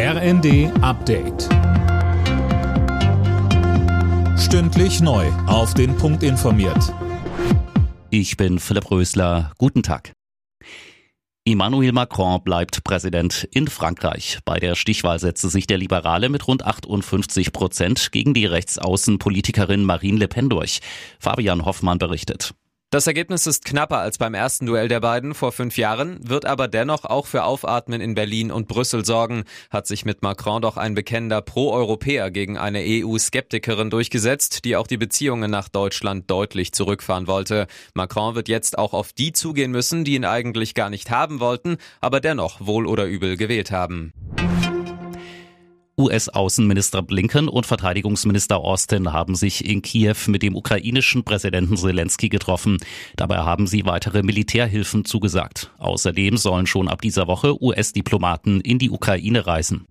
RND Update. Stündlich neu. Auf den Punkt informiert. Ich bin Philipp Rösler. Guten Tag. Emmanuel Macron bleibt Präsident in Frankreich. Bei der Stichwahl setzte sich der Liberale mit rund 58 Prozent gegen die Rechtsaußenpolitikerin Marine Le Pen durch. Fabian Hoffmann berichtet. Das Ergebnis ist knapper als beim ersten Duell der beiden vor fünf Jahren, wird aber dennoch auch für Aufatmen in Berlin und Brüssel sorgen, hat sich mit Macron doch ein bekennender Pro-Europäer gegen eine EU-Skeptikerin durchgesetzt, die auch die Beziehungen nach Deutschland deutlich zurückfahren wollte. Macron wird jetzt auch auf die zugehen müssen, die ihn eigentlich gar nicht haben wollten, aber dennoch wohl oder übel gewählt haben. US-Außenminister Blinken und Verteidigungsminister Austin haben sich in Kiew mit dem ukrainischen Präsidenten Zelensky getroffen. Dabei haben sie weitere Militärhilfen zugesagt. Außerdem sollen schon ab dieser Woche US-Diplomaten in die Ukraine reisen.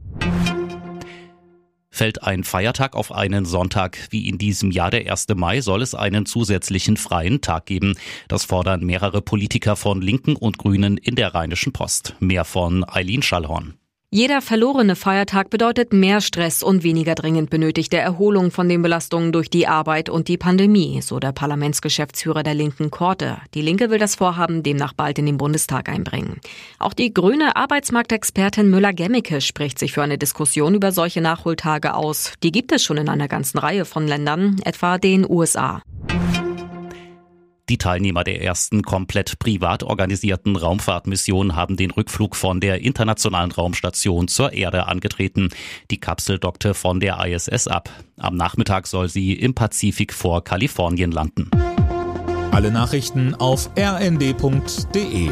Fällt ein Feiertag auf einen Sonntag wie in diesem Jahr der 1. Mai, soll es einen zusätzlichen freien Tag geben. Das fordern mehrere Politiker von Linken und Grünen in der Rheinischen Post. Mehr von Eileen Schallhorn. Jeder verlorene Feiertag bedeutet mehr Stress und weniger dringend benötigte Erholung von den Belastungen durch die Arbeit und die Pandemie, so der Parlamentsgeschäftsführer der Linken Korte. Die Linke will das Vorhaben demnach bald in den Bundestag einbringen. Auch die grüne Arbeitsmarktexpertin Müller-Gemmicke spricht sich für eine Diskussion über solche Nachholtage aus. Die gibt es schon in einer ganzen Reihe von Ländern, etwa den USA. Die Teilnehmer der ersten komplett privat organisierten Raumfahrtmission haben den Rückflug von der Internationalen Raumstation zur Erde angetreten. Die Kapsel dockte von der ISS ab. Am Nachmittag soll sie im Pazifik vor Kalifornien landen. Alle Nachrichten auf rnd.de